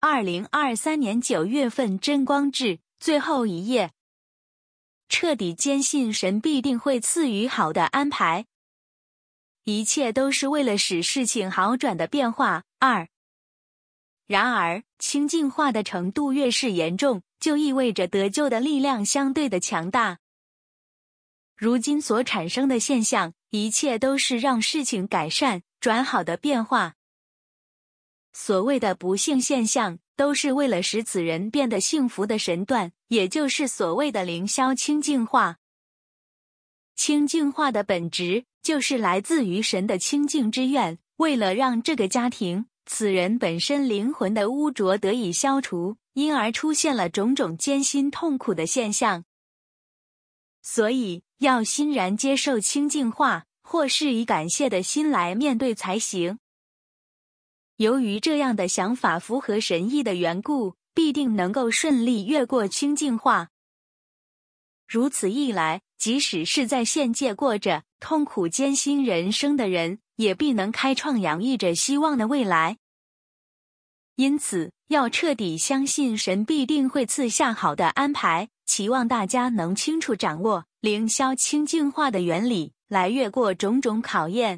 二零二三年九月份真光志最后一页。彻底坚信神必定会赐予好的安排，一切都是为了使事情好转的变化。二，然而清净化的程度越是严重，就意味着得救的力量相对的强大。如今所产生的现象，一切都是让事情改善转好的变化。所谓的不幸现象，都是为了使此人变得幸福的神断，也就是所谓的灵霄清净化。清净化的本质就是来自于神的清净之愿，为了让这个家庭、此人本身灵魂的污浊得以消除，因而出现了种种艰辛痛苦的现象。所以要欣然接受清净化，或是以感谢的心来面对才行。由于这样的想法符合神意的缘故，必定能够顺利越过清净化。如此一来，即使是在现界过着痛苦艰辛人生的人，也必能开创洋溢着希望的未来。因此，要彻底相信神必定会赐下好的安排。期望大家能清楚掌握灵霄清净化的原理，来越过种种考验。